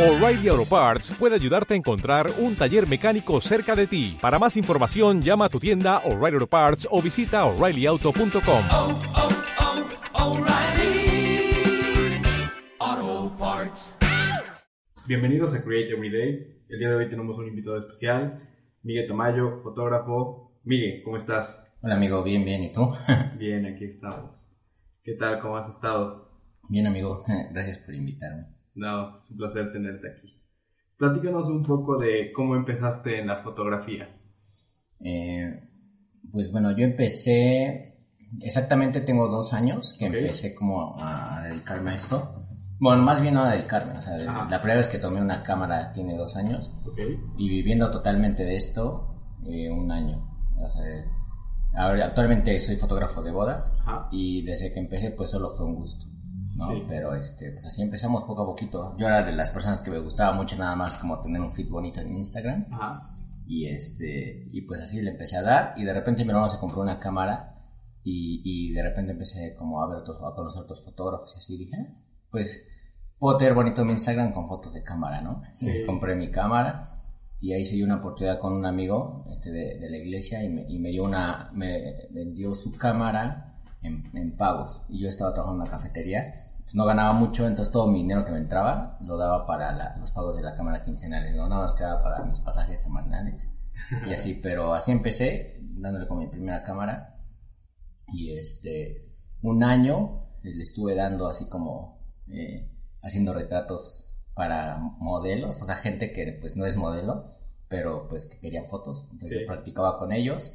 O'Reilly Auto Parts puede ayudarte a encontrar un taller mecánico cerca de ti. Para más información, llama a tu tienda O'Reilly Auto Parts o visita oreillyauto.com. oh, oh, Parts. Bienvenidos a Create Every Day. El día de hoy tenemos un invitado especial, Miguel Tamayo, fotógrafo. Miguel, ¿cómo estás? Hola amigo, bien, bien, ¿y tú? Bien, aquí estamos. ¿Qué tal? ¿Cómo has estado? bien amigo, gracias por invitarme. No, es un placer tenerte aquí. Platícanos un poco de cómo empezaste en la fotografía. Eh, pues bueno, yo empecé, exactamente tengo dos años que empecé como a dedicarme a esto. Bueno, más bien no a dedicarme, o sea, la primera vez que tomé una cámara tiene dos años ¿Ok? y viviendo totalmente de esto eh, un año. O sea, ahora, actualmente soy fotógrafo de bodas Ajá. y desde que empecé pues solo fue un gusto. ¿No? Sí. Pero este, pues así empezamos poco a poquito. Yo era de las personas que me gustaba mucho nada más como tener un feed bonito en Instagram. Ajá. Y este, y pues así le empecé a dar, y de repente mi hermano se compró una cámara, y, y de repente empecé como a ver otros, a conocer otros fotógrafos, y así dije, "Ah, pues puedo tener bonito mi Instagram con fotos de cámara, ¿no? Sí. Y compré mi cámara, y ahí se dio una oportunidad con un amigo este, de, de la iglesia, y me, y me dio una, me vendió su cámara en, en pagos, y yo estaba trabajando en una cafetería, pues no ganaba mucho, entonces todo mi dinero que me entraba lo daba para la- los pagos de la cámara quincenales, ¿no? Nada más quedaba para mis pasajes semanales y así, pero así empecé, dándole con mi primera cámara y este, un año le estuve dando así como eh, haciendo retratos para modelos, o sea, gente que pues no es modelo, pero pues que querían fotos, entonces Sí. yo practicaba con ellos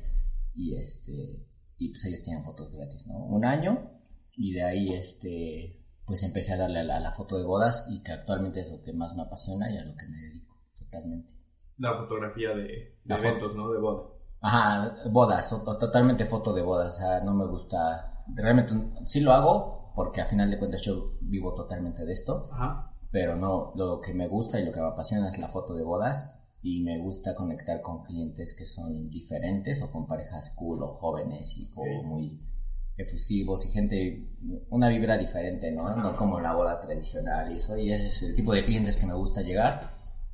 y este, y pues ellos tenían fotos gratis, ¿no? Un año y de ahí este pues empecé a darle a la, a la foto de bodas y que actualmente es lo que más me apasiona y a lo que me dedico totalmente. La fotografía de, de La foto. eventos, ¿no? De boda. Ajá, bodas, o- o totalmente foto de bodas, o sea, no me gusta, realmente sí lo hago porque a final de cuentas yo vivo totalmente de esto, Ajá. pero no, lo que me gusta y lo que me apasiona es la foto de bodas y me gusta conectar con clientes que son diferentes o con parejas cool o jóvenes y como muy efusivos y gente, una vibra diferente, ¿no? No como la boda tradicional y eso, y ese es el tipo de clientes que me gusta llegar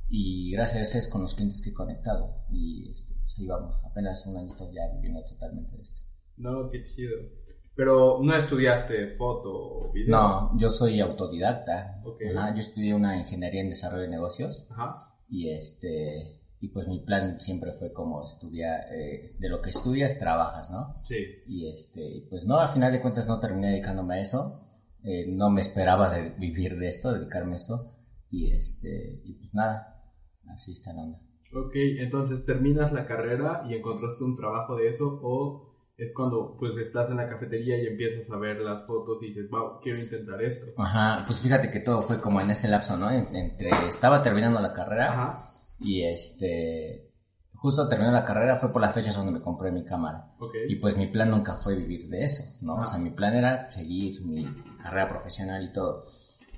y gracias a eso es con los clientes que he conectado y este, pues ahí vamos, apenas un añito ya viviendo totalmente de esto. No, qué chido. Pero no estudiaste foto o video. No, yo soy autodidacta, Ok. Ajá, yo estudié una ingeniería en desarrollo de negocios Ajá. y este y pues mi plan siempre fue como estudiar eh, de lo que estudias trabajas no Sí. y este pues no al final de cuentas no terminé dedicándome a eso. Eh, no me esperaba de vivir de esto dedicarme a esto. Y este y pues nada así está la onda. Ok, entonces terminas la carrera y encontraste un trabajo de eso o es cuando pues estás en la cafetería y empiezas a ver las fotos y dices, wow, quiero intentar esto. ajá pues fíjate que todo fue como en ese lapso no En- entre estaba terminando la carrera Ajá, y este justo terminando la carrera fue por las fechas donde me compré mi cámara. Y pues mi plan nunca fue vivir de eso, ¿no? Ah. O sea, mi plan era seguir mi carrera profesional y todo.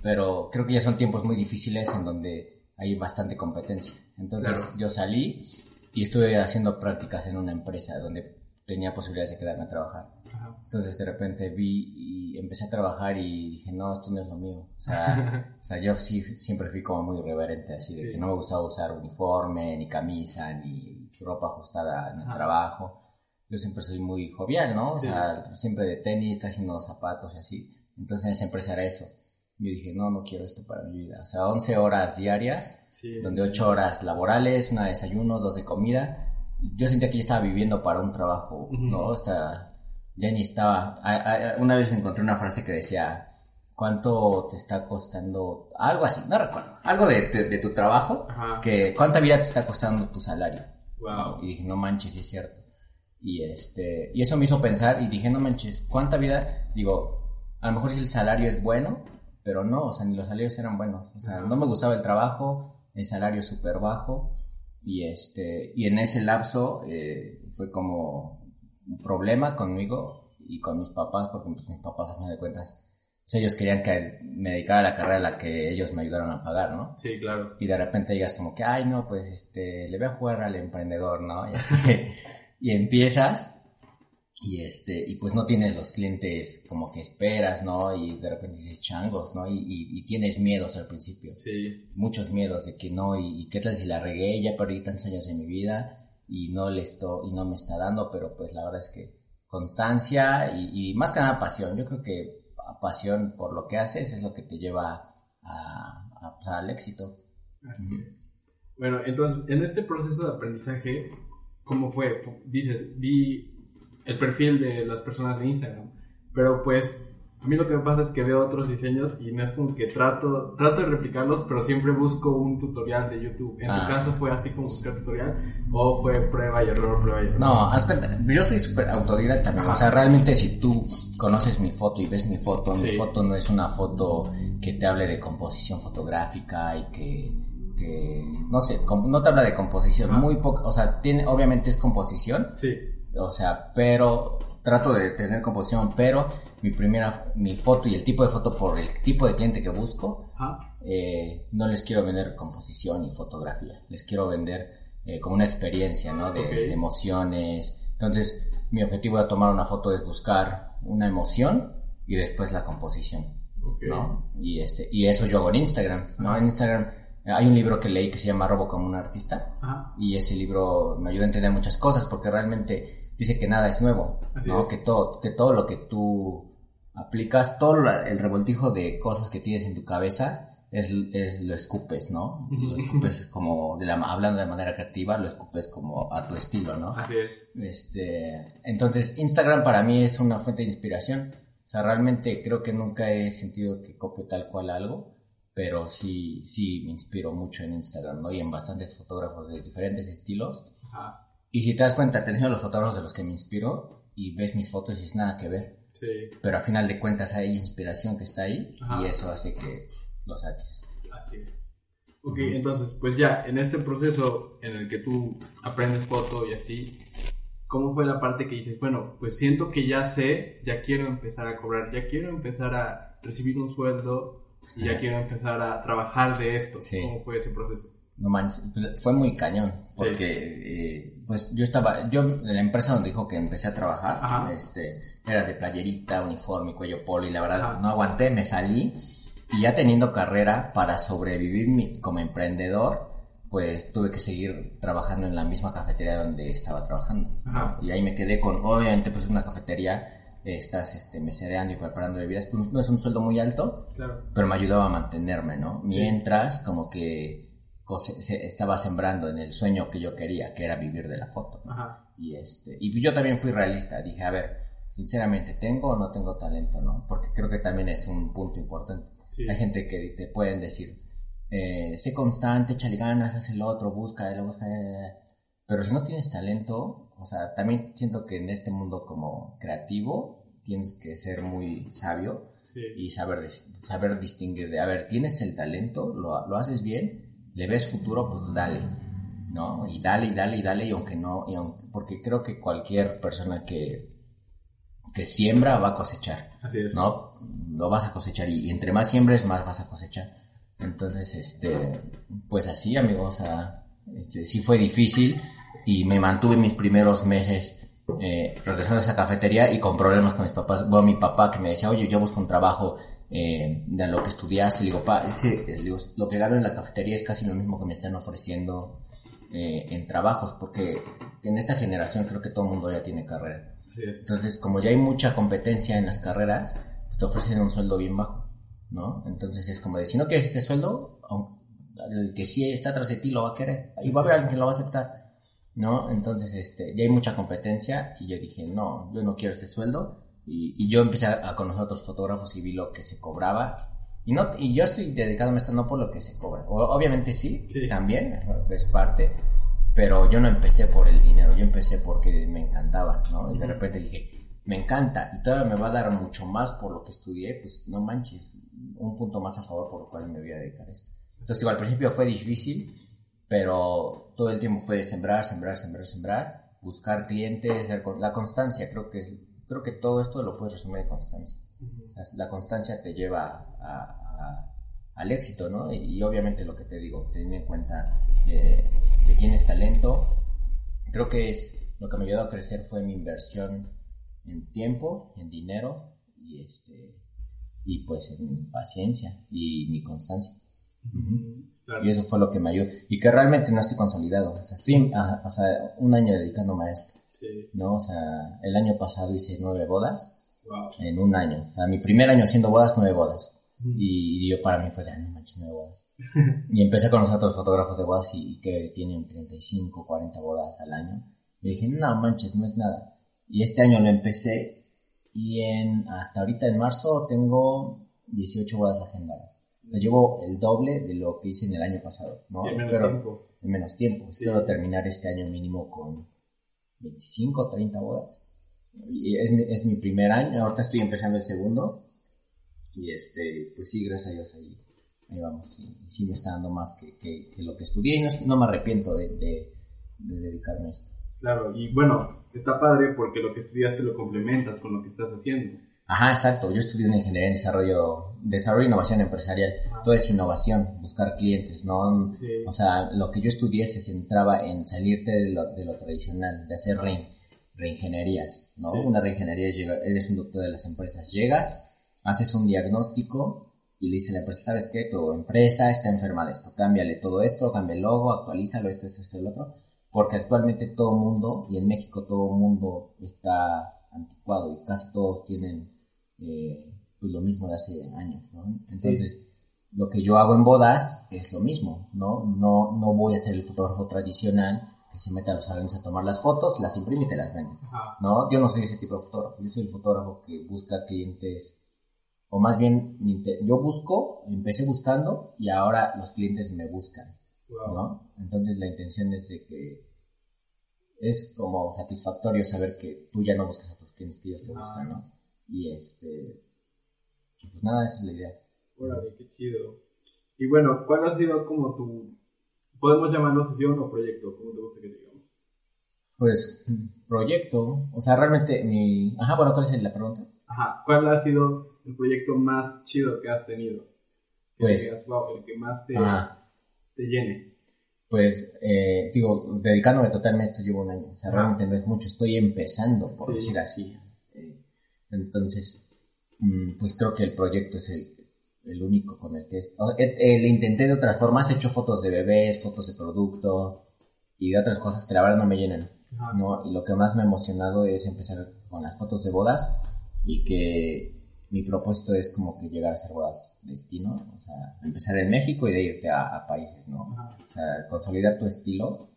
Pero creo que ya son tiempos muy difíciles en donde hay bastante competencia. Entonces Claro. yo salí y estuve haciendo prácticas en una empresa donde tenía posibilidades de quedarme a trabajar. Ajá. Entonces de repente vi y empecé a trabajar y dije, no, esto no es lo mío. O sea, o sea yo sí siempre fui como muy irreverente, así de Sí. que no me gustaba usar uniforme, ni camisa, ni ropa ajustada en el Ajá. trabajo. Yo siempre soy muy jovial, ¿no? O Sí. sea, siempre de tenis, está haciendo zapatos y así. Entonces en esa empresa era eso. Yo dije, no, no quiero esto para mi vida. O sea, 11 horas diarias, Sí. donde 8 horas laborales, una de desayuno, dos de comida. Yo sentía que ya estaba viviendo para un trabajo. ¿no? O sea, ya ni estaba. a- a- Una vez encontré una frase que decía, ¿cuánto te está costando? Algo así, no recuerdo. Algo de, de- de tu trabajo, Ajá. que ¿cuánta vida te está costando tu salario? Wow. Y dije, no manches, sí es cierto. Y, este, y eso me hizo pensar y dije, no manches, ¿cuánta vida? Digo, a lo mejor si el salario es bueno, pero no, o sea, ni los salarios eran buenos. O sea, no me gustaba el trabajo, el salario súper bajo. Y, este, y en ese lapso eh, fue como un problema conmigo y con mis papás, porque pues, mis papás, a fin de cuentas, pues, ellos querían que me dedicara a la carrera a la que ellos me ayudaron a pagar, ¿no? Sí, claro. y de repente digas como que, ay, no, pues este, le voy a jugar al emprendedor, ¿no? Y, así, y empiezas y este y pues no tienes los clientes como que esperas no y de repente dices changos no y, y- y tienes miedos al principio. Sí, muchos miedos de que no y, y qué tal si la regué ya perdí tantos años en mi vida y no le esto y no me está dando pero pues la verdad es que constancia y, y más que nada pasión. Yo creo que pasión por lo que haces es lo que te lleva a, a- pues, al éxito. Así es. Bueno, entonces, en este proceso de aprendizaje, ¿cómo fue? Dices, vi el perfil de las personas de Instagram, pero pues a mí lo que me pasa es que veo otros diseños y no es como que trato, trato de replicarlos, pero siempre busco un tutorial de YouTube. ¿En Ah. tu caso fue así como buscar tutorial o fue prueba y error, prueba y error? No, haz cuenta, yo soy súper autodidacta. Ajá. O sea, realmente si tú conoces mi foto y ves mi foto, mi Sí. foto no es una foto que te hable de composición fotográfica y que, que no sé, no te habla de composición, Ajá. muy poco, o sea, tiene, obviamente es composición, Sí, o sea, pero trato de tener composición, pero mi primera, mi foto y el tipo de foto por el tipo de cliente que busco, eh, no les quiero vender composición y fotografía, les quiero vender eh, como una experiencia, ¿no? De, emociones. Entonces, mi objetivo de tomar una foto es buscar una emoción y después la composición. ¿no? Y, este, y eso yo hago en Instagram, ¿no? En Instagram eh, hay un libro que leí que se llama Robo como un artista Ajá, y ese libro me ayuda a entender muchas cosas porque realmente dice que nada es nuevo, ¿no? es. Que todo, que todo lo que tú aplicas, todo el revoltijo de cosas que tienes en tu cabeza es, es lo escupes, ¿no? Lo escupes como, de la, hablando de manera creativa, lo escupes como a tu estilo, ¿no? así es. Este, entonces Instagram para mí es una fuente de inspiración. O sea, realmente creo que nunca he sentido que copio tal cual algo, pero sí, sí me inspiro mucho en Instagram, ¿no? Y en bastantes fotógrafos de diferentes estilos. Ajá, Y si te das cuenta, te enseño los fotógrafos de los que me inspiro y ves mis fotos y es nada que ver. sí, Pero al final de cuentas hay inspiración que está ahí Ajá. y eso hace que lo saques. así es. Ok, entonces, pues ya, en este proceso en el que tú aprendes foto y así, ¿cómo fue la parte que dices, bueno, pues siento que ya sé, ya quiero empezar a cobrar, ya quiero empezar a recibir un sueldo y ya quiero empezar a trabajar de esto? Sí. ¿Cómo fue ese proceso? No manches, pues, fue muy cañón, porque eh, pues yo estaba, yo en la empresa donde dijo que empecé a trabajar, Ajá. este, era de playerita, uniforme, cuello polo y la verdad Ajá. no aguanté, me salí y ya teniendo carrera para sobrevivir mi- como emprendedor, pues tuve que seguir trabajando en la misma cafetería donde estaba trabajando. ¿no? Y ahí me quedé con, obviamente pues es una cafetería, estás este, mesereando y preparando bebidas, pues no es un sueldo muy alto, Claro. pero me ayudaba a mantenerme, ¿no? Mientras como que cose- se- estaba sembrando en el sueño que yo quería, que era vivir de la foto. ¿no? Ajá. Y este, y yo también fui realista, dije, a ver, sinceramente, ¿tengo o no tengo talento, no? Porque creo que también es un punto importante. Sí. Hay gente que te pueden decir, eh, sé constante, échale ganas, haz el otro, busca, lo busca, eh". pero si no tienes talento, o sea, también siento que en este mundo como creativo tienes que ser muy sabio Sí. y saber, saber distinguir de, a ver, tienes el talento, lo, lo haces bien, le ves futuro, pues dale, ¿no? Y dale, y dale, y dale, y aunque no, y aunque, porque creo que cualquier persona que, que siembra va a cosechar, Así es. ¿no? Lo vas a cosechar y, y entre más siembres, más vas a cosechar. Entonces, este, pues así, amigos, o sea, este, sí fue difícil y me mantuve mis primeros meses eh, regresando a esa cafetería y con problemas con mis papás. Bueno, mi papá que me decía, oye, yo busco un trabajo eh, de lo que estudiaste. Le digo, pa, es que digo, lo que gano en la cafetería es casi lo mismo que me están ofreciendo eh, en trabajos, porque en esta generación creo que todo el mundo ya tiene carrera. Entonces, como ya hay mucha competencia en las carreras, te ofrecen un sueldo bien bajo, ¿no? Entonces es como de, si no quieres este sueldo, el que sí está atrás de ti lo va a querer. Y va a haber alguien que lo va a aceptar, ¿no? Entonces, este, ya hay mucha competencia y yo dije, no, yo no quiero este sueldo. Y, y yo empecé a, a conocer a otros fotógrafos y vi lo que se cobraba. Y, no, y yo estoy dedicándome a esto no por lo que se cobra. O- obviamente sí, Sí. también, es parte. Pero yo no empecé por el dinero, yo empecé porque me encantaba, ¿no? Y de repente dije, me encanta y todavía me va a dar mucho más por lo que estudié, pues no manches, un punto más a favor por lo cual me voy a dedicar a esto. Entonces, digo, al principio fue difícil, pero todo el tiempo fue sembrar, sembrar, sembrar, sembrar, buscar clientes, la constancia, creo que, creo que todo esto lo puedes resumir en constancia. La constancia te lleva a- a- al éxito, ¿no? Y, y obviamente lo que te digo, teniendo en cuenta eh, que tienes talento, creo que es lo que me ayudó a crecer fue mi inversión en tiempo, en dinero y este y pues en paciencia y mi constancia. Claro. Y eso fue lo que me ayudó. Y que realmente no estoy consolidado. O sea, estoy a- o sea, un año dedicándome a esto. Sí. ¿no? O sea, el año pasado hice nueve bodas Wow. en un año. O sea, mi primer año haciendo bodas, nueve bodas. Y, y yo para mí fue de, "Ah, no manches, nueve bodas. y empecé a conocer a otros fotógrafos de bodas y, y que tienen 35, 40 bodas al año. Y dije, no manches, no es nada. Y este año lo empecé y en, hasta ahorita en marzo tengo 18 bodas agendadas. Llevo el doble de lo que hice en el año pasado, ¿no? En menos tiempo. en menos tiempo. Espero terminar este año mínimo con 25 o 30 bodas. Y es, es mi primer año, ahorita estoy empezando el segundo. Y este, pues sí, gracias a Dios ahí, ahí vamos. Y, sí me está dando más que, que- lo que estudié y no, no me arrepiento de, de- de dedicarme a esto. Claro, y bueno, está padre porque lo que estudiaste lo complementas con lo que estás haciendo. Ajá, exacto. Yo estudié una ingeniería en desarrollo, desarrollo e innovación empresarial. Todo es innovación, buscar clientes, ¿no? Sí. O sea, lo que yo estudié se centraba en salirte de lo, de lo tradicional, de hacer rein- reingenierías, ¿no? Sí. Una reingeniería es llegar, eres un doctor de las empresas, llegas, haces un diagnóstico y le dice a la empresa, ¿sabes qué? Tu empresa está enferma de esto, cámbiale todo esto, cambia el logo, actualízalo, esto, esto, esto, el otro, porque actualmente todo mundo, y en México todo mundo está anticuado y casi todos tienen eh, pues lo mismo de hace años, ¿no? Entonces, lo que yo hago en bodas es lo mismo, ¿no? No, no voy a ser el fotógrafo tradicional que se mete a los salones a tomar las fotos, las imprime y te las vende. Ajá. No, yo no soy ese tipo de fotógrafo, yo soy el fotógrafo que busca clientes, o más bien, yo busco, empecé buscando y ahora los clientes me buscan, Wow. ¿no? Entonces la intención es de que es como satisfactorio saber que tú ya no buscas a tus clientes, que ellos te buscan, ¿no? Y este, pues nada, esa es la idea. Órale, qué chido. Y bueno, ¿cuál ha sido como tu... Podemos llamarlo sesión o proyecto, como te gusta que digamos? Pues, proyecto, o sea, realmente mi... Ajá, bueno, ¿cuál es la pregunta? Ajá, ¿cuál ha sido el proyecto más chido que has tenido? Que Pues- digas, wow, el que más te, Ajá. te llene. Pues, eh, digo, dedicándome totalmente, esto llevo un año. O sea, Ajá. realmente no es mucho. Estoy empezando, por Sí. decir así. Entonces, mm, pues creo que el proyecto es el, el único con el que... Es, o- eh, eh, le intenté de otras formas, he hecho fotos de bebés, fotos de producto y de otras cosas que la verdad no me llenan. Ajá. ¿no? Y lo que más me ha emocionado es empezar con las fotos de bodas y que mi propósito es como que llegar a hacer bodas destino, o sea, empezar en México y de irte a, a países, ¿no? Ajá. O sea, consolidar tu estilo,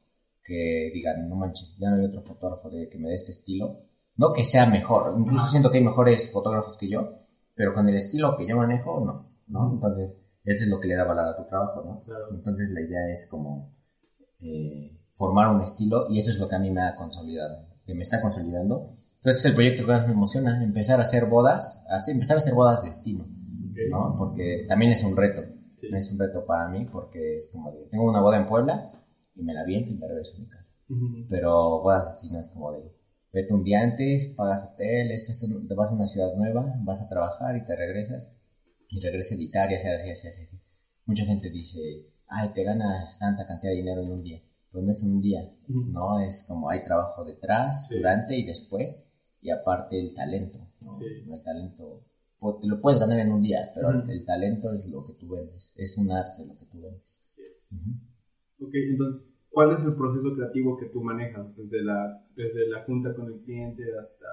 que digan, no manches, ya no hay otro fotógrafo de que me dé este estilo, no que sea mejor, incluso siento que hay mejores fotógrafos que yo, pero con el estilo que yo manejo, no, ¿no? Entonces, eso es lo que le da valor a tu trabajo, ¿no? Claro. Entonces, la idea es como eh, formar un estilo y eso es lo que a mí me ha consolidado, que me está consolidando. Entonces, es el proyecto que más me emociona, empezar a hacer bodas, hacer- empezar a hacer bodas de destino, Ok. ¿no? Porque también es un reto, Sí. es un reto para mí porque es como de, tengo una boda en Puebla y me la viento y me regreso a mi casa. Pero bodas de destino es como de, vete un día antes, pagas hotel, esto, esto, te vas a una ciudad nueva, vas a trabajar y te regresas y regresas a editar y así, así, así, así. Mucha gente dice, ay, te ganas tanta cantidad de dinero en un día. Pero no es un día, Ujú. ¿no? Es como hay trabajo detrás, Sí. durante y después, y aparte el talento, ¿no? Sí. El talento, pues, te lo puedes ganar en un día, pero Ujú. el talento es lo que tú vendes, es un arte lo que tú vendes. Ujú. Ok, entonces, ¿cuál es el proceso creativo que tú manejas? Desde la, desde la junta con el cliente hasta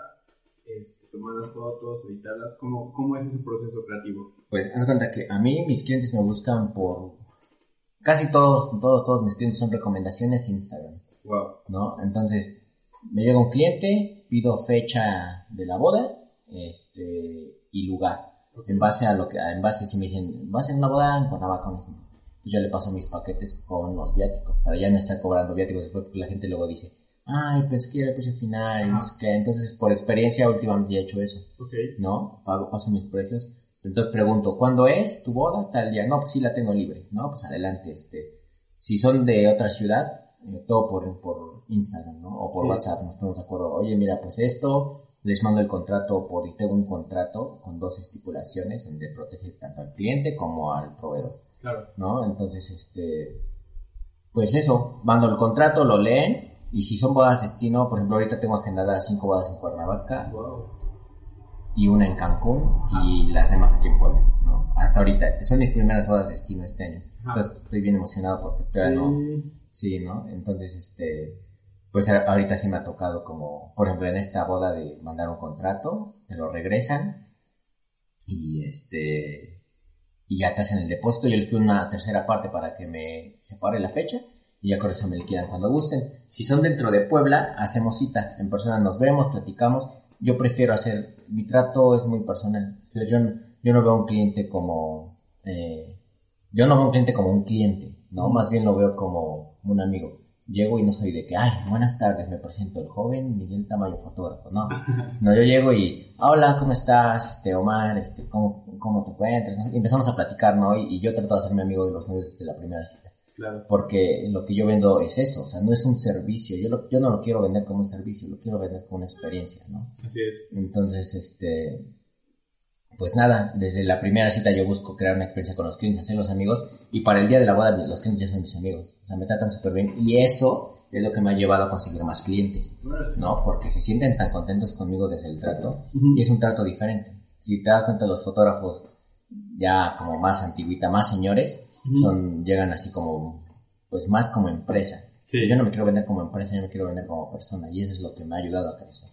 este, tomar las fotos, editarlas. ¿Cómo, ¿Cómo es ese proceso creativo? Pues haz cuenta que a mí mis clientes me buscan por... Casi todos, todos, todos mis clientes son recomendaciones en Instagram, Wow. ¿no? Entonces, me llega un cliente, pido fecha de la boda, este, y lugar. En base a lo que, en base si me dicen, vas en una boda en Cuernavaca, un ejemplo. Yo le paso mis paquetes con los viáticos, para ya no estar cobrando viáticos después, porque la gente luego dice, ay, pensé que era el precio final, y no sé qué. Entonces, por experiencia, últimamente ya he hecho eso. Ok. ¿no? Pago, paso mis precios. Entonces pregunto, ¿cuándo es tu boda? Tal día. No, pues sí la tengo libre, ¿no? Pues adelante, este. Si son de otra ciudad, eh, todo por, por Instagram, ¿no? O por Sí. WhatsApp, nos ponemos de acuerdo. Oye, mira, pues esto, les mando el contrato por, y tengo un contrato con dos estipulaciones donde protege tanto al cliente como al proveedor, Claro. ¿no? Entonces, este, pues eso, mando el contrato, lo leen Y si son bodas destino, por ejemplo, ahorita tengo agendadas cinco bodas en Cuernavaca Wow. y una en Cancún y las demás aquí en Puebla, ¿no? Hasta ahorita. Son mis primeras bodas destino este año. Entonces estoy bien emocionado porque todavía no... Sí. Sí, ¿no? Entonces, este, pues ahorita sí me ha tocado como, por ejemplo, en esta boda de mandar un contrato, te lo regresan y este, y ya te hacen el depósito, yo les pido una tercera parte para que me separe la fecha y ya con eso me liquidan cuando gusten. Si son dentro de Puebla, hacemos cita, en persona nos vemos, platicamos. Yo prefiero hacer, mi trato es muy personal. Yo, yo no veo a un cliente como, eh, yo no veo a un cliente como un cliente, ¿no? Más bien lo veo como un amigo. Llego y no soy de que, ay, buenas tardes, me presento el joven Miguel Tamayo, fotógrafo, no. No, yo llego y, "Ah, hola, ¿cómo estás? Este, Omar, este, ¿cómo, cómo te encuentras? Y empezamos a platicar, ¿no? Y, y yo trato de hacerme amigo de los novios desde la primera cita. Claro. Porque lo que yo vendo es eso, o sea, no es un servicio. Yo, lo- yo no lo quiero vender como un servicio, lo quiero vender como una experiencia, ¿no? Así es. Entonces, este, pues nada, desde la primera cita yo busco crear una experiencia con los clientes, hacer los amigos, y para el día de la boda los clientes ya son mis amigos, o sea, me tratan súper bien, y eso es lo que me ha llevado a conseguir más clientes. ¿no? Porque se sienten tan contentos conmigo desde el trato, y es un trato diferente. Si te das cuenta, los fotógrafos ya como más antiguita, más señores, son, llegan así como, pues más como empresa. Sí. Yo no me quiero vender como empresa, yo me quiero vender como persona, y eso es lo que me ha ayudado a crecer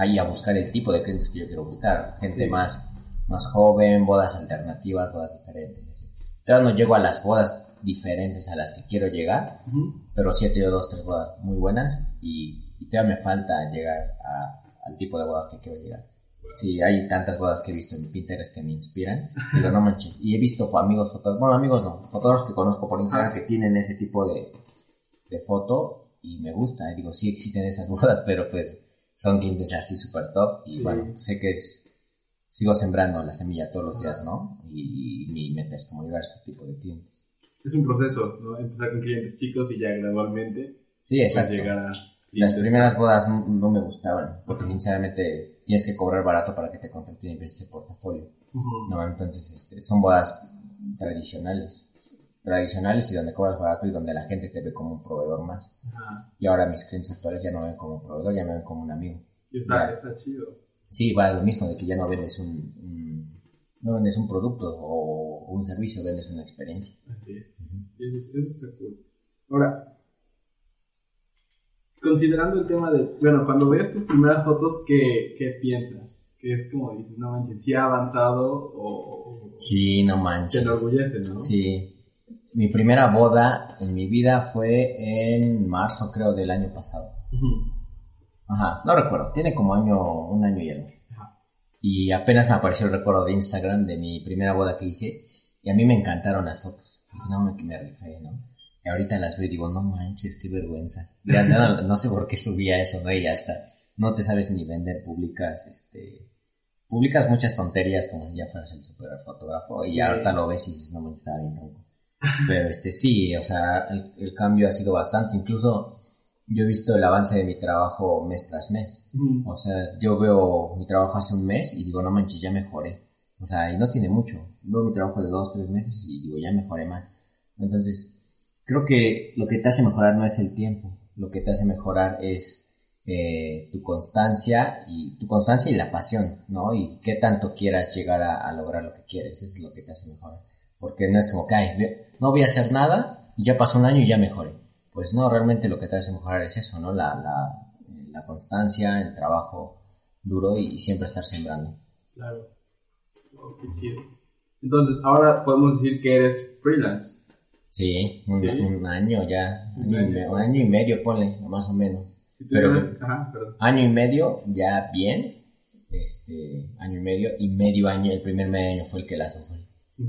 ahí a buscar el tipo de clientes que yo quiero buscar. Gente Sí. más, más joven, bodas alternativas, bodas diferentes. Todavía no llego a las bodas diferentes a las que quiero llegar, Ujú. pero sí he tenido dos, tres bodas muy buenas y, y todavía me falta llegar a- al tipo de boda que quiero llegar. Sí, hay tantas bodas que he visto en Pinterest que me inspiran. Digo, no manches. Y he visto amigos fotógrafos, bueno, amigos no, fotógrafos que conozco por Instagram Ah. que tienen ese tipo de, de foto y me gusta. Y digo, sí existen esas bodas, pero pues son clientes así súper top. Y Sí. bueno, sé que es. Sigo sembrando la semilla todos los días, ¿no? Y, mi meta es como llegar a ese tipo de clientes. Es un proceso, ¿no? Empezar con clientes chicos y ya gradualmente Sí, pues, exacto. llegar a Las primeras bodas no, me gustaban, porque sinceramente tienes que cobrar barato para que te contraten y empieces ese portafolio. No, entonces este, son bodas tradicionales. Tradicionales y donde cobras barato y donde la gente te ve como un proveedor más. Ajá. Y ahora mis clientes actuales ya no me ven como un proveedor, ya me ven como un amigo. Y está, Ya. está chido. Sí, va lo mismo de que ya no vendes un, un- no vendes un producto o un servicio, vendes una experiencia. Así es. Eso, eso está cool. Ahora, considerando el tema de, bueno, cuando veas tus primeras fotos, ¿qué, qué piensas? Que es como dices, no manches, si ha avanzado o, Sí, no te manches. enorgullece, ¿no? Sí. Mi primera boda en mi vida fue en marzo, creo, del año pasado. Ajá, no recuerdo. Tiene como año, un año y algo. Ajá. Y apenas me apareció el recuerdo de Instagram de mi primera boda que hice. Y a mí me encantaron las fotos. No, me, que me rifé, ¿no? Y ahorita las veo y digo, no manches, qué vergüenza. Ya no, no sé por qué subía eso, ¿no? Y ya está. No te sabes ni vender, publicas, este... Publicas muchas tonterías como si ya fueras el super fotógrafo. Y Sí. ahorita lo ves y dices, no manches, estaba bien tronco. Pero este sí, o sea, el, el cambio ha sido bastante. Incluso yo he visto el avance de mi trabajo mes tras mes. O sea, yo veo mi trabajo hace un mes y digo, no manches, ya mejoré. O sea, y no tiene mucho. Veo mi trabajo de dos, tres meses y digo, ya mejoré más. Entonces, creo que lo que te hace mejorar no es el tiempo. Lo que te hace mejorar es eh, tu constancia y tu constancia y la pasión, ¿no? Y qué tanto quieras llegar a, a lograr lo que quieres. Eso es lo que te hace mejorar. Porque no es como que, ay, no voy a hacer nada y ya pasó un año y ya mejoré. Pues no, realmente lo que te hace mejorar es eso, ¿no? La, la, la constancia, el trabajo duro y siempre estar sembrando. Claro. Oh, qué chido. Entonces, ahora podemos decir que eres freelance. Sí, un, Sí. un año ya, Un año y, año. me- un año y medio, ponle, más o menos. Pero Ajá, perdón. año y medio ya bien, este, año y medio, y medio año, el primer medio año fue el que la sufrí.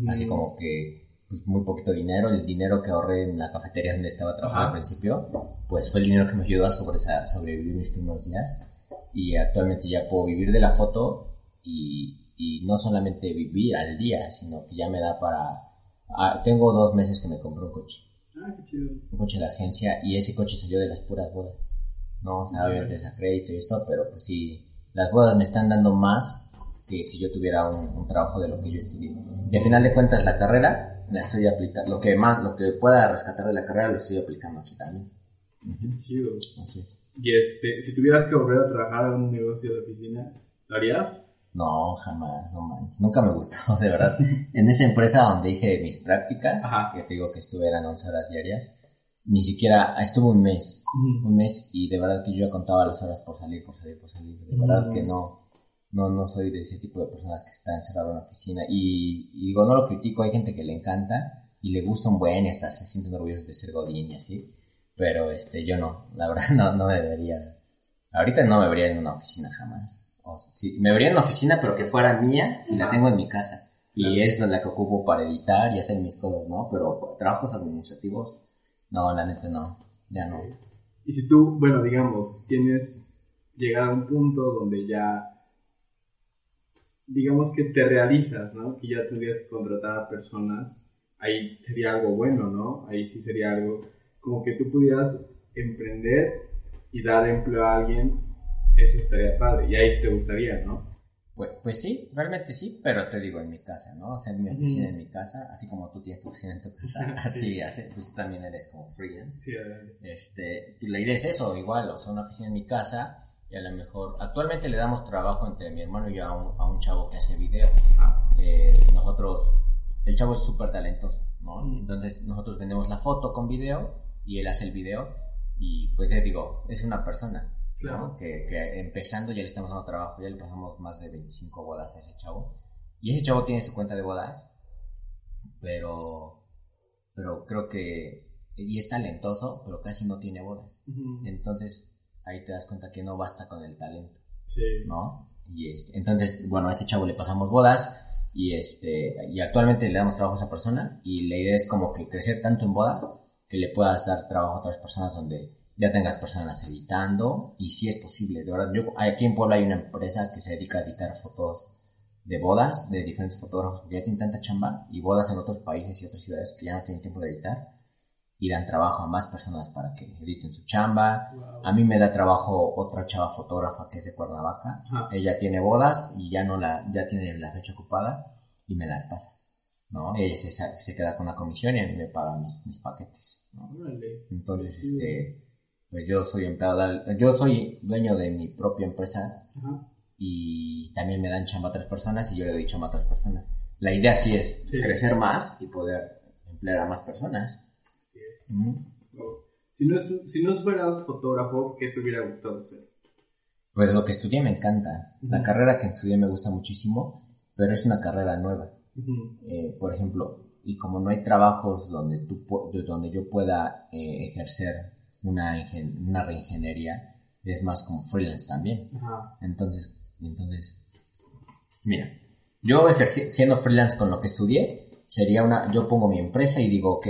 Así como que, pues muy poquito dinero, el dinero que ahorré en la cafetería donde estaba trabajando Ajá. al principio, pues fue el dinero que me ayudó a sobrevivir mis primeros días. Y actualmente ya puedo vivir de la foto y, y no solamente vivir al día, sino que ya me da para... ah, tengo dos meses que me compré un coche, Ah, qué chido. un coche de agencia y ese coche salió de las puras bodas. No, o sea, obviamente es a crédito y esto, pero pues sí, las bodas me están dando más que si yo tuviera un, un trabajo de lo que yo estudié. Y al final de cuentas la carrera la estoy aplicando, lo que más, lo que pueda rescatar de la carrera lo estoy aplicando aquí también. Chido. Así es. Y este, si tuvieras que volver a trabajar en un negocio de oficina, ¿lo harías? No, jamás, no manches. Nunca me gustó, de verdad. en esa empresa donde hice mis prácticas, Ajá. que te digo que estuve eran 11 horas diarias, ni siquiera, estuve un mes, un mes y de verdad que yo ya contaba las horas por salir, por salir, por salir. De verdad Mm. que no, no, no soy de ese tipo de personas que está encerrado en la oficina. Y, y digo, no lo critico, hay gente que le encanta y le gusta un buen y hasta se sienten orgullosos de ser godín y así. Pero este, yo no, la verdad no, no me vería. Ahorita no me vería en una oficina jamás. O sea, sí, me vería en una oficina pero que fuera mía y la tengo en mi casa. Y es la que ocupo para editar y hacer mis cosas, ¿no? Pero trabajos administrativos, no, la neta no, ya no. Y si tú, bueno, digamos, tienes llegado a un punto donde ya, digamos que te realizas, ¿no? Que ya tendrías que contratar a personas, ahí sería algo bueno, ¿no? Ahí sí sería algo como que tú pudieras emprender y dar empleo a alguien, eso estaría padre. Y ahí sí te gustaría, ¿no? Pues, pues sí, realmente sí, pero te digo en mi casa, ¿no? O sea, en mi oficina en mi casa, así como tú tienes tu oficina en tu casa, así, así, pues tú también eres como freelance. Sí, adelante. Este, y la idea es eso, igual, o sea, una oficina en mi casa y a lo mejor, actualmente le damos trabajo entre mi hermano y yo a un, a un chavo que hace video. Ah, Eh, nosotros, el chavo es súper talentoso, ¿no? Entonces nosotros vendemos la foto con video y él hace el video y pues ya digo, es una persona, ¿no? Claro. Que, que empezando ya le estamos dando trabajo, ya le pasamos más de 25 bodas a ese chavo y ese chavo tiene su cuenta de bodas, pero, pero creo que, y es talentoso, pero casi no tiene bodas. ujú, Entonces ahí te das cuenta que no basta con el talento. sí. ¿no? Y este, entonces, bueno, a ese chavo le pasamos bodas y este, y actualmente le damos trabajo a esa persona y la idea es como que crecer tanto en bodas que le puedas dar trabajo a otras personas donde ya tengas personas editando y si es posible, de verdad, yo, aquí en Puebla hay una empresa que se dedica a editar fotos de bodas de diferentes fotógrafos porque ya tienen tanta chamba y bodas en otros países y otras ciudades que ya no tienen tiempo de editar y dan trabajo a más personas para que editen su chamba. Wow. A mí me da trabajo otra chava fotógrafa que es de Cuernavaca. Ella tiene bodas y ya no la, ya tiene la fecha ocupada y me las pasa. ¿no? Ella se, se queda con la comisión y a mí me paga mis, mis paquetes. ¿no? Entonces, Sí. este, pues yo soy empleado, yo soy dueño de mi propia empresa Ajá. y también me dan chamba a otras personas y yo le doy chamba a otras personas. La idea sí es Sí. crecer más y poder emplear a más personas. Sí es. Ujú. Wow. Si no, si no fueras fotógrafo, ¿qué te hubiera gustado ser? Pues lo que estudié me encanta. La carrera que estudié me gusta muchísimo, pero es una carrera nueva. Eh, por ejemplo, y como no hay trabajos donde, tú, donde yo pueda eh, ejercer una, ingen- una reingeniería, es más como freelance también. Entonces, entonces, mira, yo ejerci- siendo freelance con lo que estudié, sería una, yo pongo mi empresa y digo, ok,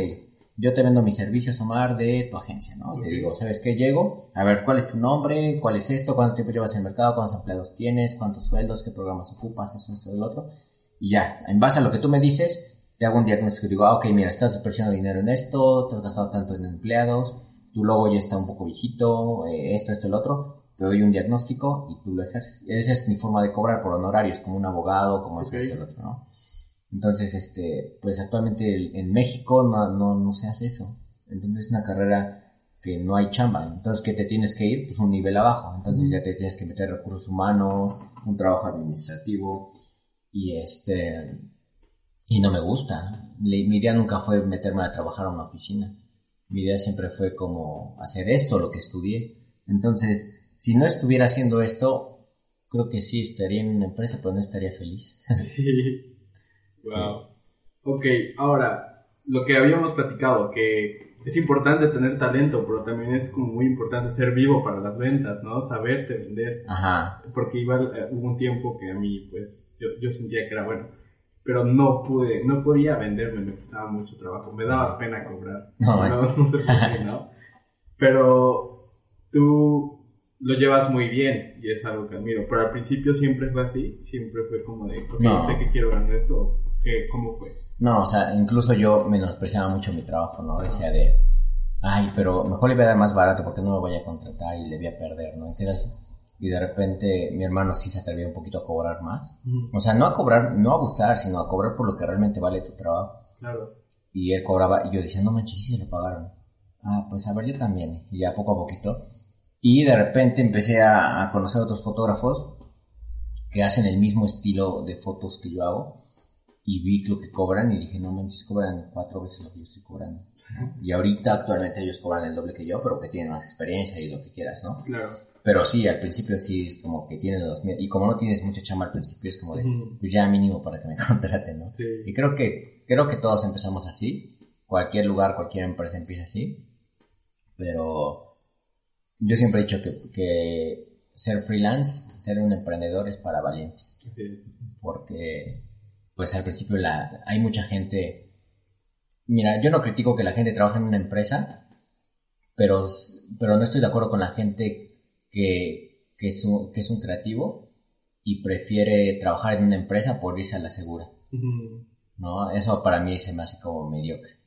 yo te vendo mis servicios, Omar, de tu agencia, ¿no? Te digo, ¿sabes qué? Llego, a ver, ¿cuál es tu nombre? ¿Cuál es esto? ¿Cuánto tiempo llevas en el mercado? ¿Cuántos empleados tienes? ¿Cuántos sueldos? ¿Qué programas ocupas? Eso, esto, el otro. Y ya, en base a lo que tú me dices, te hago un diagnóstico y digo, ah, ok, mira, estás desperdiciando dinero en esto, te has gastado tanto en empleados, tu logo ya está un poco viejito, eh, esto, esto, el otro, te doy un diagnóstico y tú lo ejerces. Esa es mi forma de cobrar por honorarios, como un abogado, como eso, Ok. esto, el otro, ¿no? Entonces, este, pues actualmente en México no, no, no se hace eso. Entonces es una carrera que no hay chamba. Entonces, que te tienes que ir? Pues un nivel abajo. Entonces ya te tienes que meter recursos humanos, un trabajo administrativo y este, y no me gusta. Le- mi idea nunca fue meterme a trabajar a una oficina. Mi idea siempre fue como hacer esto, lo que estudié. Entonces, si no estuviera haciendo esto, creo que sí estaría en una empresa, pero no estaría feliz. Sí. Wow. Ok, ahora, lo que habíamos platicado, que es importante tener talento, pero también es como muy importante ser vivo para las ventas, ¿no? Saberte vender. Ajá. Porque igual eh, hubo un tiempo que a mí, pues, yo, yo sentía que era bueno, pero no pude, no podía venderme, me costaba mucho trabajo, me daba pena cobrar. No, no, no sé por qué, ¿no? Pero tú lo llevas muy bien y es algo que admiro, pero al principio siempre fue así, siempre fue como de, ok, No. sé que quiero ganar esto, ¿qué, ¿cómo fue? No, o sea, incluso yo menospreciaba mucho mi trabajo, ¿no? Decía de, ay, pero mejor le voy a dar más barato porque no me voy a contratar y le voy a perder, ¿no? Y quedas- Y de repente mi hermano sí se atrevía un poquito a cobrar más. O sea, no a cobrar, no a abusar, sino a cobrar por lo que realmente vale tu trabajo. Claro. Y él cobraba, y yo decía, no manches, sí se lo pagaron. ah, pues a ver, yo también, y ya poco a poquito. Y de repente empecé a, a conocer otros fotógrafos que hacen el mismo estilo de fotos que yo hago y vi lo que cobran y dije, no manches, cobran cuatro veces lo que yo estoy cobrando. ¿no? Y ahorita actualmente ellos cobran el doble que yo, pero que tienen más experiencia y lo que quieras, ¿no? Claro. Pero sí, al principio sí es como que tienes los. Y como no tienes mucha chamba al principio, es como de, pues ya mínimo para que me contraten, ¿no? Sí. Y creo que, creo que todos empezamos así. Cualquier lugar, cualquier empresa empieza así. Pero yo siempre he dicho que, que ser freelance, ser un emprendedor es para valientes. Sí. Porque, pues al principio la, hay mucha gente. Mira, yo no critico que la gente trabaje en una empresa, pero, pero no estoy de acuerdo con la gente que, que, es un, que es un creativo y prefiere trabajar en una empresa por irse a la segura. ¿no? Eso para mí se me hace como mediocre,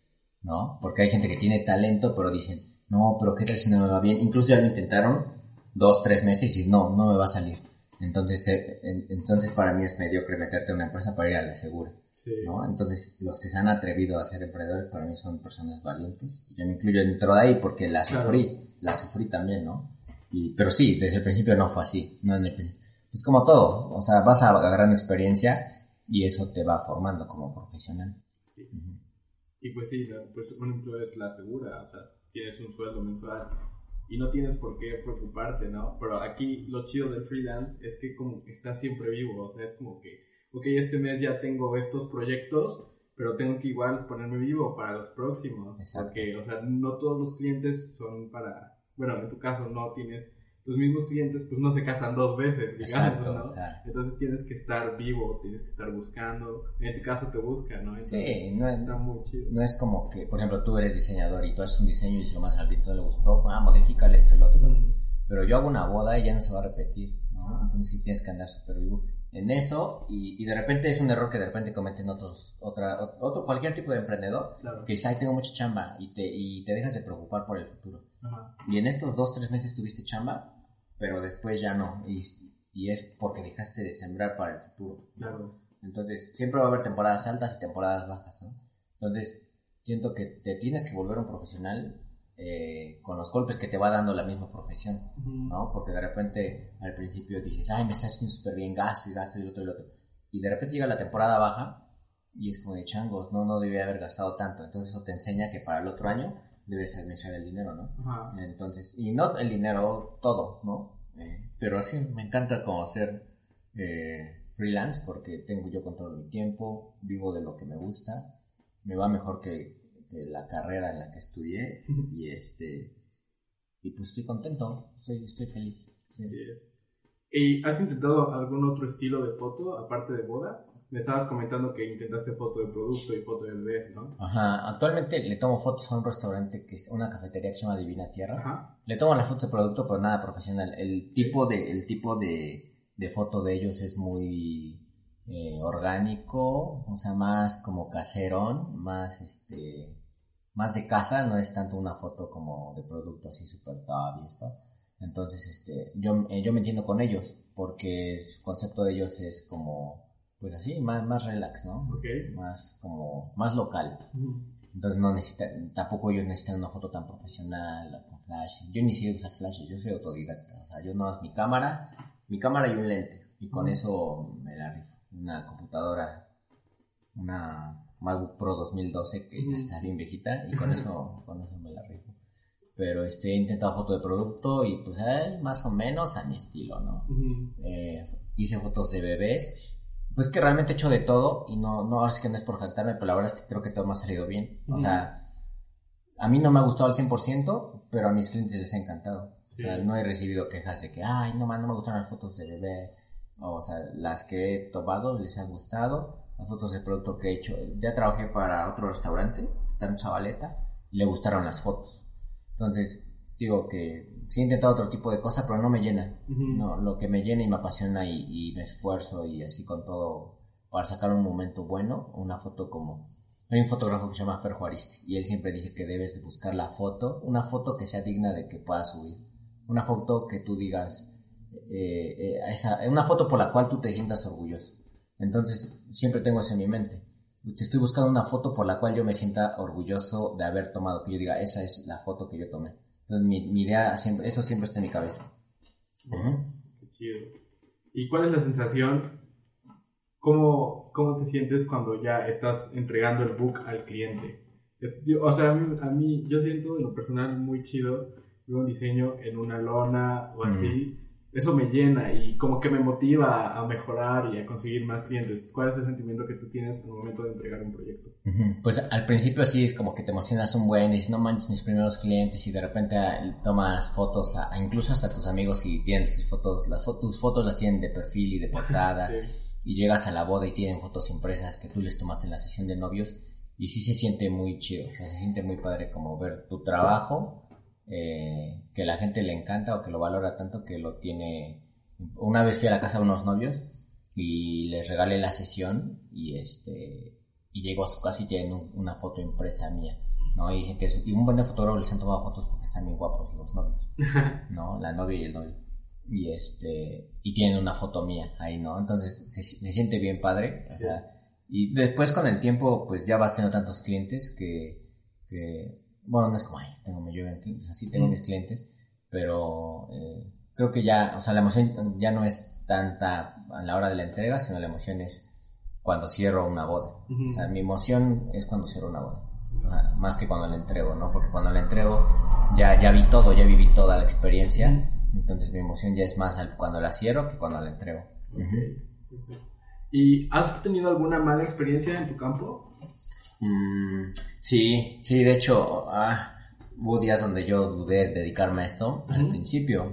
¿no? Porque hay gente que tiene talento, pero dicen, no, pero ¿qué tal si no me va bien? Incluso ya lo intentaron dos, tres meses y no, no me va a salir. Entonces, eh, en- entonces para mí es mediocre meterte a una empresa para ir a la segura, Sí. ¿no? Entonces, los que se han atrevido a ser emprendedores para mí son personas valientes. Yo me incluyo dentro de ahí porque la Claro. sufrí, la sufrí también, ¿no? Y, pero sí, desde el principio no fue así, no en el principio. Es como todo, o sea, vas agarrando experiencia y eso te va formando como profesional. Y pues sí, pues un empleo es la segura, o sea, tienes un sueldo mensual y no tienes por qué preocuparte, ¿no? Pero aquí lo chido del freelance es que como que estás siempre vivo, o sea, es como que, ok, este mes ya tengo estos proyectos, pero tengo que igual ponerme vivo para los próximos, Exacto. porque, o sea, no todos los clientes son para, bueno, en tu caso no tienes, tus mismos clientes pues no se casan dos veces, digamos, Exacto, ¿no? o sea. Entonces tienes que estar vivo, tienes que estar buscando, en tu caso te buscan, ¿no? Entonces, Sí, no es, Está muy chido. no es como que, por ejemplo, tú eres diseñador y tú haces un diseño y si lo más al no le gustó, ah, modifícale esto, otro, el otro. Mm. Pero yo hago una boda y ya no se va a repetir, ¿no? Entonces sí tienes que andar súper vivo en eso y, y de repente es un error que de repente cometen otros, otra, otro, cualquier tipo de emprendedor Claro. que dice, ay, tengo mucha chamba y te, y te dejas de preocupar por el futuro. Ajá. Y en estos dos, tres meses tuviste chamba, pero después ya no. Y, y es porque dejaste de sembrar para el futuro. Claro. Entonces, siempre va a haber temporadas altas y temporadas bajas, ¿no? Entonces, siento que te tienes que volver un profesional eh, con los golpes que te va dando la misma profesión, ¿no? Porque de repente al principio dices, ay, me está haciendo súper bien, gasto y gasto y lo otro y lo otro. Y de repente llega la temporada baja y es como de changos, no, no debía haber gastado tanto. Entonces, eso te enseña que para el otro año debes administrar el dinero, ¿no? Ajá. Entonces, y no el dinero, todo, ¿no? Eh, pero sí, me encanta como ser eh, freelance porque tengo yo control mi tiempo, vivo de lo que me gusta, me va mejor que, que la carrera en la que estudié y este y pues estoy contento, estoy, estoy feliz. sí. ¿Y has intentado algún otro estilo de foto aparte de boda? Me estabas comentando que intentaste foto de producto y foto de bebé, ¿no? Ajá, actualmente le tomo fotos a un restaurante que es una cafetería que se llama Divina Tierra. Ajá. Le tomo las fotos de producto, pero nada profesional. El tipo de, el tipo de, de foto de ellos es muy eh, orgánico, o sea, más como caserón, más este, más de casa, no es tanto una foto como de producto así super top y esto. Entonces, este, yo, eh, yo me entiendo con ellos, porque su concepto de ellos es como, pues así, más, más relax, ¿no? Ok. Más como, más local. Entonces no necesitan, tampoco ellos necesitan una foto tan profesional, con flashes. Yo ni sé usar flashes, yo soy autodidacta. O sea, yo no mi cámara, mi cámara y un lente. Y con eso me la rifo. Una computadora, una MacBook Pro 2012 que ya está bien viejita y con eso, con eso me la rifo. Pero este, he intentado foto de producto y pues eh, más o menos a mi estilo, ¿no? Eh, hice fotos de bebés. Pues que realmente he hecho de todo y no, no, ahora sí que no es por jactarme, pero la verdad es que creo que todo me ha salido bien. O sea, a mí no me ha gustado al 100%, pero a mis clientes les ha encantado. O sea, no he recibido quejas de que, ay, no, man, no me gustaron las fotos de bebé. O sea, las que he tomado les han gustado. Las fotos de producto que he hecho. Ya trabajé para otro restaurante, está en Chavaleta, y le gustaron las fotos. Entonces, digo que sí he intentado otro tipo de cosas, pero no me llena. No, lo que me llena y me apasiona y, y me esfuerzo y así con todo para sacar un momento bueno, una foto como... Hay un fotógrafo que se llama Fer Juaristi y él siempre dice que debes de buscar la foto, una foto que sea digna de que puedas subir. Una foto que tú digas, eh, eh, esa, una foto por la cual tú te sientas orgulloso. Entonces, siempre tengo eso en mi mente. te estoy buscando una foto por la cual yo me sienta orgulloso de haber tomado, que yo diga, esa es la foto que yo tomé. Entonces mi, mi idea, siempre, eso siempre está en mi cabeza. Qué chido. ¿Y cuál es la sensación? ¿Cómo, cómo te sientes cuando ya estás entregando el book al cliente? Es- yo- o sea, a mí, a mí- yo siento en lo personal muy chido un diseño en una lona o así. Eso me llena y como que me motiva a mejorar y a conseguir más clientes. ¿Cuál es el sentimiento que tú tienes al momento de entregar un proyecto? Pues al principio sí es como que te emocionas un buen y dices, no manches mis primeros clientes y de repente ah, tomas fotos, a, a incluso hasta tus amigos y tienen sus fotos, las fotos, tus fotos las tienen de perfil y de portada Sí. y llegas a la boda y tienen fotos impresas que tú les tomaste en la sesión de novios y sí se siente muy chido, o sea, se siente muy padre como ver tu trabajo, eh, que la gente le encanta o que lo valora tanto que lo tiene... Una vez fui a la casa de unos novios y les regalé la sesión y este y llego a su casa y tienen un- una foto impresa mía, ¿no? Y dicen que es- y un buen de fotógrafos les han tomado fotos porque están bien guapos los novios, ¿no? La novia y el novio. Y este y tienen una foto mía ahí, ¿no? Entonces se, se siente bien padre, o sea, y después con el tiempo pues ya vas teniendo tantos clientes que, que bueno, no es como, ay, tengo, llueven clientes, así tengo mis clientes, pero eh, creo que ya, o sea, la emoción ya no es tanta a la hora de la entrega, sino la emoción es cuando cierro una boda. O sea, mi emoción es cuando cierro una boda, Ah, más que cuando la entrego, ¿no? Porque cuando la entrego ya, ya vi todo, ya viví toda la experiencia, entonces mi emoción ya es más al- cuando la cierro que cuando la entrego. ¿Y has tenido alguna mala experiencia en tu campo? Mm, sí, sí, de hecho, ah, hubo días donde yo dudé de dedicarme a esto al principio,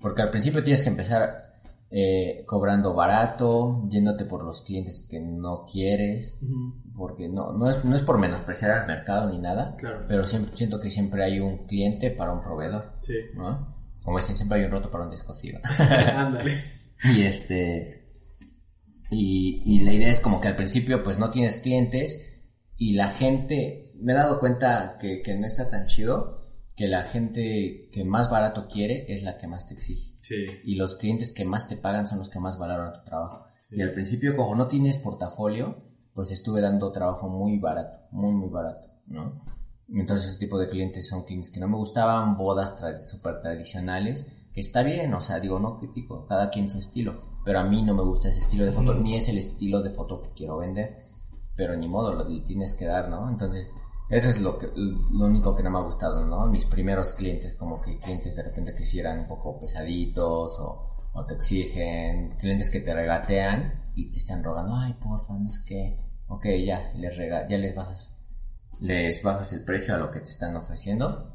porque al principio tienes que empezar eh, cobrando barato, yéndote por los clientes que no quieres, porque no, no, es, no es por menospreciar al mercado ni nada, Claro. pero siempre, siento que siempre hay un cliente para un proveedor, Sí. ¿no? Como dicen, siempre hay un roto para un descosido. Ándale. Y este. Y, y la idea es como que al principio pues no tienes clientes y la gente, me he dado cuenta que, que no está tan chido, que la gente que más barato quiere es la que más te exige. Sí. Y los clientes que más te pagan son los que más valoran tu trabajo. Sí. Y al principio como no tienes portafolio, pues estuve dando trabajo muy barato, muy muy barato, ¿no? Entonces ese tipo de clientes son clientes que no me gustaban, bodas tra- súper tradicionales, que está bien, o sea, digo, no critico, cada quien su estilo, pero a mí no me gusta ese estilo de foto, Ujú. ni es el estilo de foto que quiero vender, pero ni modo, lo tienes que dar, ¿no? Entonces, eso es lo, que, lo único que no me ha gustado, ¿no? Mis primeros clientes, como que clientes de repente que sí eran un poco pesaditos o, o te exigen, clientes que te regatean y te están rogando, ay, porfa, no sé qué, ok, ya, les rega ya les bajas, les bajas el precio a lo que te están ofreciendo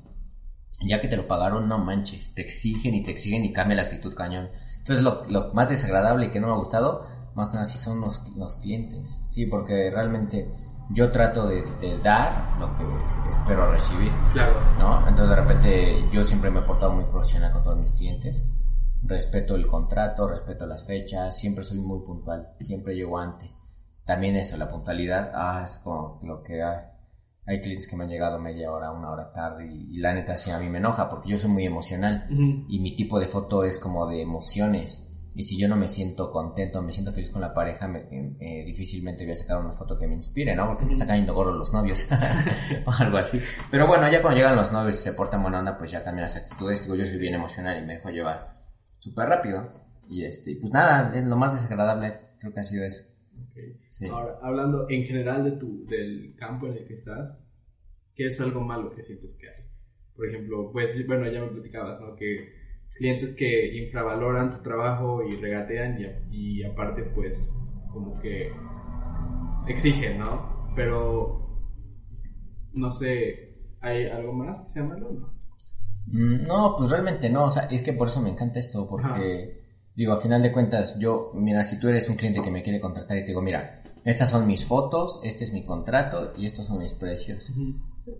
ya que te lo pagaron, no manches, te exigen y te exigen y cambia la actitud cañón. Entonces lo, lo más desagradable y que no me ha gustado, más que nada sí son los, los clientes. Sí, porque realmente yo trato de, de dar lo que espero recibir, Claro. ¿no? Entonces de repente yo siempre me he portado muy profesional con todos mis clientes. Respeto el contrato, respeto las fechas, siempre soy muy puntual, siempre llego antes. También eso, la puntualidad, ah, es como lo que hay. Hay clientes que me han llegado media hora, una hora tarde y, y la neta sí a mí me enoja porque yo soy muy emocional Ujú. y mi tipo de foto es como de emociones. Y si yo no me siento contento, me siento feliz con la pareja, me- eh, eh, difícilmente voy a sacar una foto que me inspire, ¿no? Porque me está cayendo gordo los novios o algo así. Pero bueno, ya cuando llegan los novios y se portan buena onda, pues ya cambian las actitudes. Digo, yo soy bien emocional y me dejo llevar súper rápido. Y este, pues nada, es lo más desagradable, creo que ha sido eso. Ok. Sí. Ahora, hablando en general de tu, del campo en el que estás, ¿qué es algo malo que sientes que hay? Por ejemplo, pues, bueno, ya me platicabas, ¿no? Que clientes que infravaloran tu trabajo y regatean y, y aparte, pues, como que exigen, ¿no? Pero, no sé, ¿hay algo más que sea malo? No? Mm, No, pues realmente no, o sea, es que por eso me encanta esto, porque digo, a final de cuentas, yo, mira, si tú eres un cliente que me quiere contratar y te digo, mira, estas son mis fotos, este es mi contrato y estos son mis precios.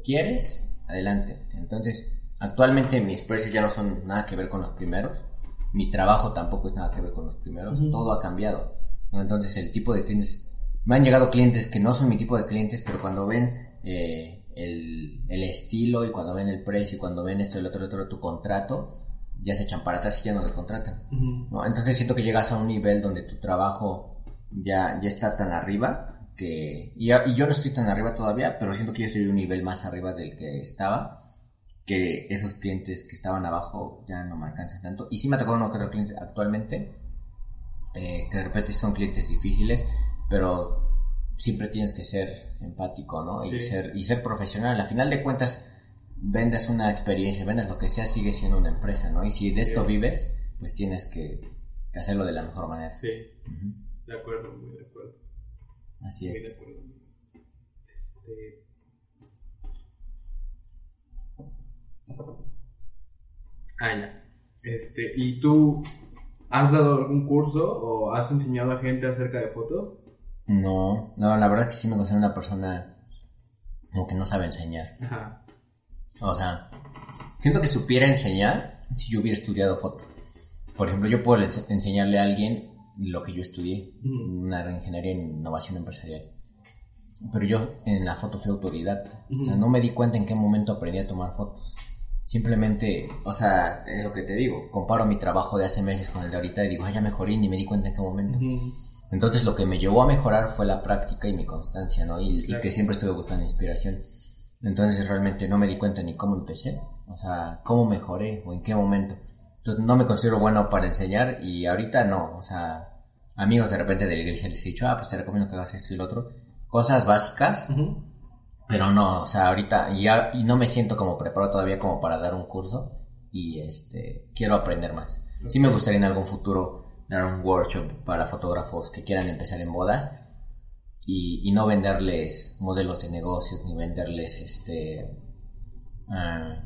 ¿Quieres? Adelante. Entonces, actualmente mis precios ya no son nada que ver con los primeros, mi trabajo tampoco es nada que ver con los primeros, todo ha cambiado. Entonces, el tipo de clientes, me han llegado clientes que no son mi tipo de clientes, pero cuando ven eh, el, el estilo y cuando ven el precio y cuando ven esto, el otro, el otro, tu contrato, ya se echan para atrás y ya no te contratan. Entonces siento que llegas a un nivel donde tu trabajo ya, ya está tan arriba que... Y, y yo no estoy tan arriba todavía, pero siento que yo estoy un nivel más arriba del que estaba que esos clientes que estaban abajo ya no me alcanzan tanto. Y sí me tocado uno que cliente actualmente, eh, que de repente son clientes difíciles, pero siempre tienes que ser empático, ¿no? Y, Sí. ser, y ser profesional. A final de cuentas, vendes una experiencia, vendes lo que sea, sigue siendo una empresa, ¿no? Y si de esto Sí. vives, pues tienes que, que hacerlo de la mejor manera. Sí, de acuerdo, muy de acuerdo. Así Muy es. de acuerdo. Este... Ah, ya. Este, ¿y tú has dado algún curso o has enseñado a gente acerca de foto? No, no, la verdad es que sí me considero una persona como que no sabe enseñar. Ajá. O sea, siento que supiera enseñar si yo hubiera estudiado foto. Por ejemplo, yo puedo ens- enseñarle a alguien lo que yo estudié, una ingeniería en innovación empresarial. Pero yo en la foto fui autodidacta. O sea, no me di cuenta en qué momento aprendí a tomar fotos. Simplemente, o sea, es lo que te digo, comparo mi trabajo de hace meses con el de ahorita y digo, ah, ya mejoré ni me di cuenta en qué momento. Entonces lo que me llevó a mejorar fue la práctica y mi constancia, ¿no? Y, y que siempre estuve buscando inspiración. Entonces realmente no me di cuenta ni cómo empecé, o sea, cómo mejoré o en qué momento. Entonces no me considero bueno para enseñar y ahorita no, o sea, amigos de repente de la iglesia les he dicho, ah, pues te recomiendo que hagas esto y lo otro. Cosas básicas. Pero no, o sea, ahorita y, ya- y no me siento como preparado todavía como para dar un curso y este quiero aprender más. Sí me gustaría en algún futuro dar un workshop para fotógrafos que quieran empezar en bodas y, y no venderles modelos de negocios ni venderles este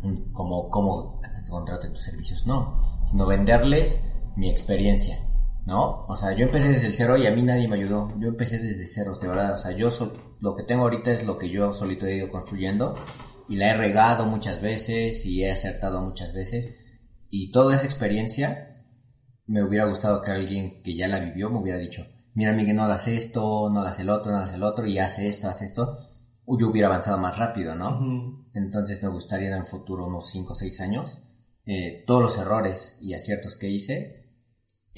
un- como cómo contraten tus servicios, no, sino venderles mi experiencia, ¿no? O sea, yo empecé desde el cero y a mí nadie me ayudó. Yo empecé desde ceros, de verdad. O sea, yo sol- lo que tengo ahorita es lo que yo solito he ido construyendo y la he regado muchas veces y he acertado muchas veces y toda esa experiencia me hubiera gustado que alguien que ya la vivió me hubiera dicho, mira Miguel, no hagas esto, no hagas el otro, no hagas el otro y hace esto, haz esto. Yo hubiera avanzado más rápido, ¿no? Entonces me gustaría en el futuro, unos 5 o 6 años, eh, todos los errores y aciertos que hice,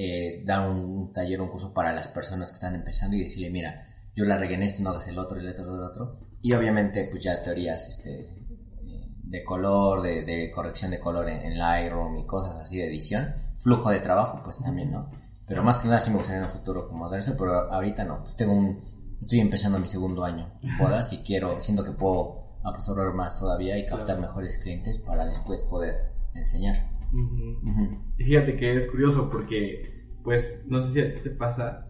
eh, dar un, taller, un curso para las personas que están empezando y decirle, mira, yo la regué en esto, no hagas el otro, el otro, el otro. Y obviamente, pues ya teorías este, eh, de color, de, de corrección de color en, en Lightroom y cosas así de edición. Flujo de trabajo, pues también, ¿no? Pero más que nada sí me gustaría en el futuro como eso, pero ahorita no. Pues tengo un, estoy empezando mi segundo año en bodas y quiero, siento que puedo absorber más todavía y captar mejores clientes para después poder enseñar. Y fíjate que es curioso porque, pues, no sé si a ti te pasa,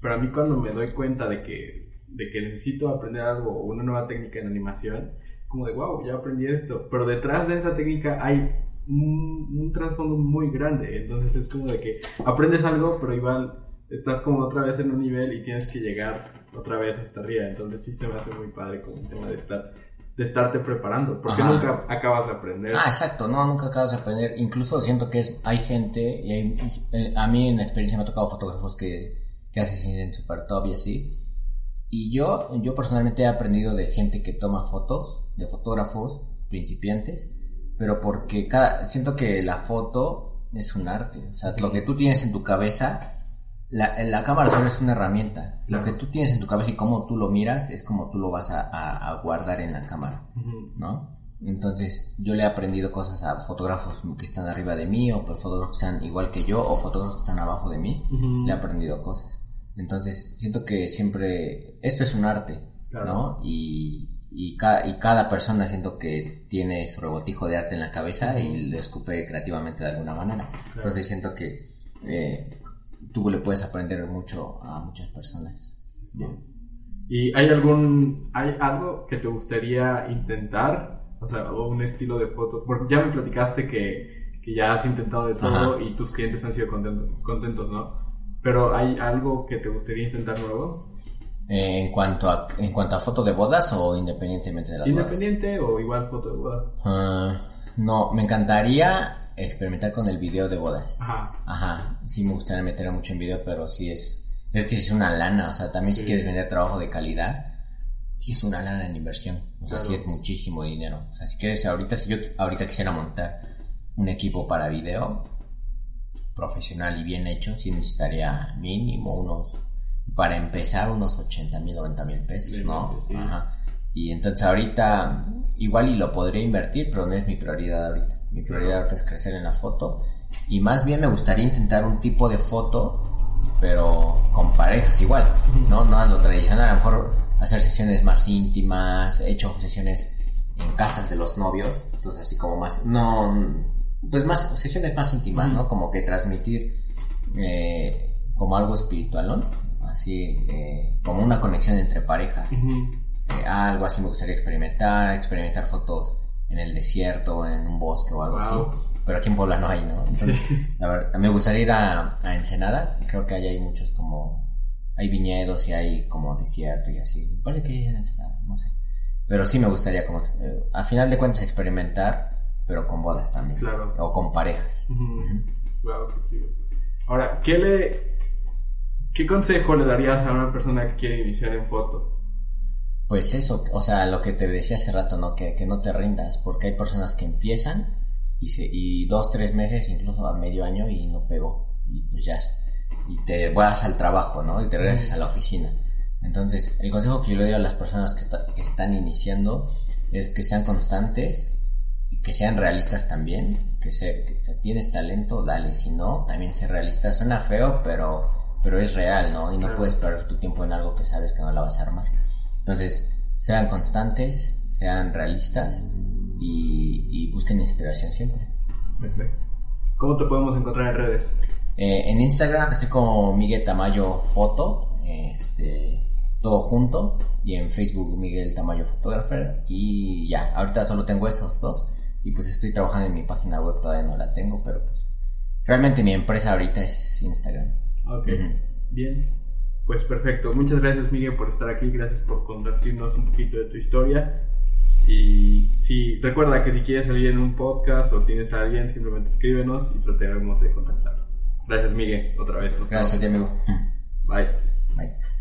pero a mí cuando me doy cuenta de que, de que necesito aprender algo o una nueva técnica en animación, como de, wow, ya aprendí esto, pero detrás de esa técnica hay un, un trasfondo muy grande, entonces es como de que aprendes algo, pero igual estás como otra vez en un nivel y tienes que llegar otra vez hasta arriba, entonces sí se me hace muy padre como un tema de estar de estarte preparando, porque Ajá. nunca acabas de aprender. Ah, exacto, no, nunca acabas de aprender. Incluso siento que es, hay gente, y hay, eh, a mí en la experiencia me ha tocado fotógrafos que, que hacen en super top y así. Y yo, yo personalmente he aprendido de gente que toma fotos, de fotógrafos principiantes, pero porque cada, siento que la foto es un arte. O sea, lo que tú tienes en tu cabeza, la, la cámara solo es una herramienta. Lo que tú tienes en tu cabeza y cómo tú lo miras es como tú lo vas a, a- a guardar en la cámara. ¿no? Entonces, yo le he aprendido cosas a fotógrafos que están arriba de mí, o por fotógrafos que están igual que yo, o fotógrafos que están abajo de mí, le he aprendido cosas. Entonces, siento que siempre, esto es un arte, Claro. ¿no? Y, y, ca- y cada persona siento que tiene su rebotijo de arte en la cabeza y lo escupe creativamente de alguna manera. Entonces, siento que eh, tú le puedes aprender mucho a muchas personas. ¿Y hay algún, hay algo que te gustaría intentar? O sea, un estilo de foto. Porque ya me platicaste que, que ya has intentado de todo Ajá. y tus clientes han sido contentos, contentos, ¿no? Pero ¿hay algo que te gustaría intentar nuevo? Eh, en cuanto a en cuanto a foto de bodas o independientemente de las bodas. ¿Independiente o igual foto de boda? Ah, no, me encantaría experimentar con el video de bodas. Ajá. Ajá, sí me gustaría meter mucho en video, pero sí es, es que es una lana, o sea, también si quieres vender trabajo de calidad, sí es una lana en inversión, o sea, Claro. sí es muchísimo dinero. O sea, si quieres, ahorita, si yo ahorita quisiera montar un equipo para video profesional y bien hecho, sí necesitaría mínimo unos para empezar, unos 80 mil, 90 mil pesos, ¿no? sí. Ajá. Y entonces ahorita, igual y lo podría invertir, pero no es mi prioridad ahorita. Mi prioridad ahorita es crecer en la foto. Y más bien me gustaría intentar un tipo de foto, pero con parejas igual, ¿no? No a lo tradicional, a lo mejor hacer sesiones más íntimas, he hecho sesiones en casas de los novios, entonces así como más, no, pues más, sesiones más íntimas, ¿no? Como que transmitir eh, como algo espiritual, ¿no? Así, eh, como una conexión entre parejas. Eh, algo así me gustaría experimentar, experimentar fotos en el desierto, en un bosque o algo Wow. así. Pero aquí en Puebla no hay, ¿no? Entonces, la verdad, me gustaría ir a, a Ensenada. Creo que ahí hay muchos como... Hay viñedos y hay como desierto y así. Me parece que hay en Ensenada, no sé. Pero sí me gustaría como... eh, a final de cuentas experimentar, pero con bodas también. Claro. O con parejas. Claro que sí. Ahora, ¿qué le... ¿Qué consejo le darías a una persona que quiere iniciar en foto? Pues eso, o sea, lo que te decía hace rato, ¿no? Que, que no te rindas, porque hay personas que empiezan y, se, y dos, tres meses, incluso a medio año y no pegó. Y pues ya, y te vas al trabajo, ¿no? Y te regresas a la oficina. Entonces, el consejo que yo le doy a las personas que, están iniciando es que sean constantes y que sean realistas también, que, se, que tienes talento, dale, si no, también ser realista. Suena feo, pero, pero es real, ¿no? Y no puedes perder tu tiempo en algo que sabes que no la vas a armar. Entonces, sean constantes, sean realistas y, y busquen inspiración siempre. Perfecto. ¿Cómo te podemos encontrar en redes? Eh, en Instagram estoy como Miguel Tamayo Foto, este, todo junto, y en Facebook Miguel Tamayo Photographer, y ya, ahorita solo tengo esos dos, y pues estoy trabajando en mi página web, todavía no la tengo, pero pues realmente mi empresa ahorita es Instagram. Ok, Ujú. bien. Pues perfecto. Muchas gracias, Miguel, por estar aquí. Gracias por compartirnos un poquito de tu historia. Y si recuerda que si quieres salir en un podcast o tienes a alguien, simplemente escríbenos y trataremos de contactarlo. Gracias, Miguel, otra vez. Gracias a ti, amigo. Bye. Bye.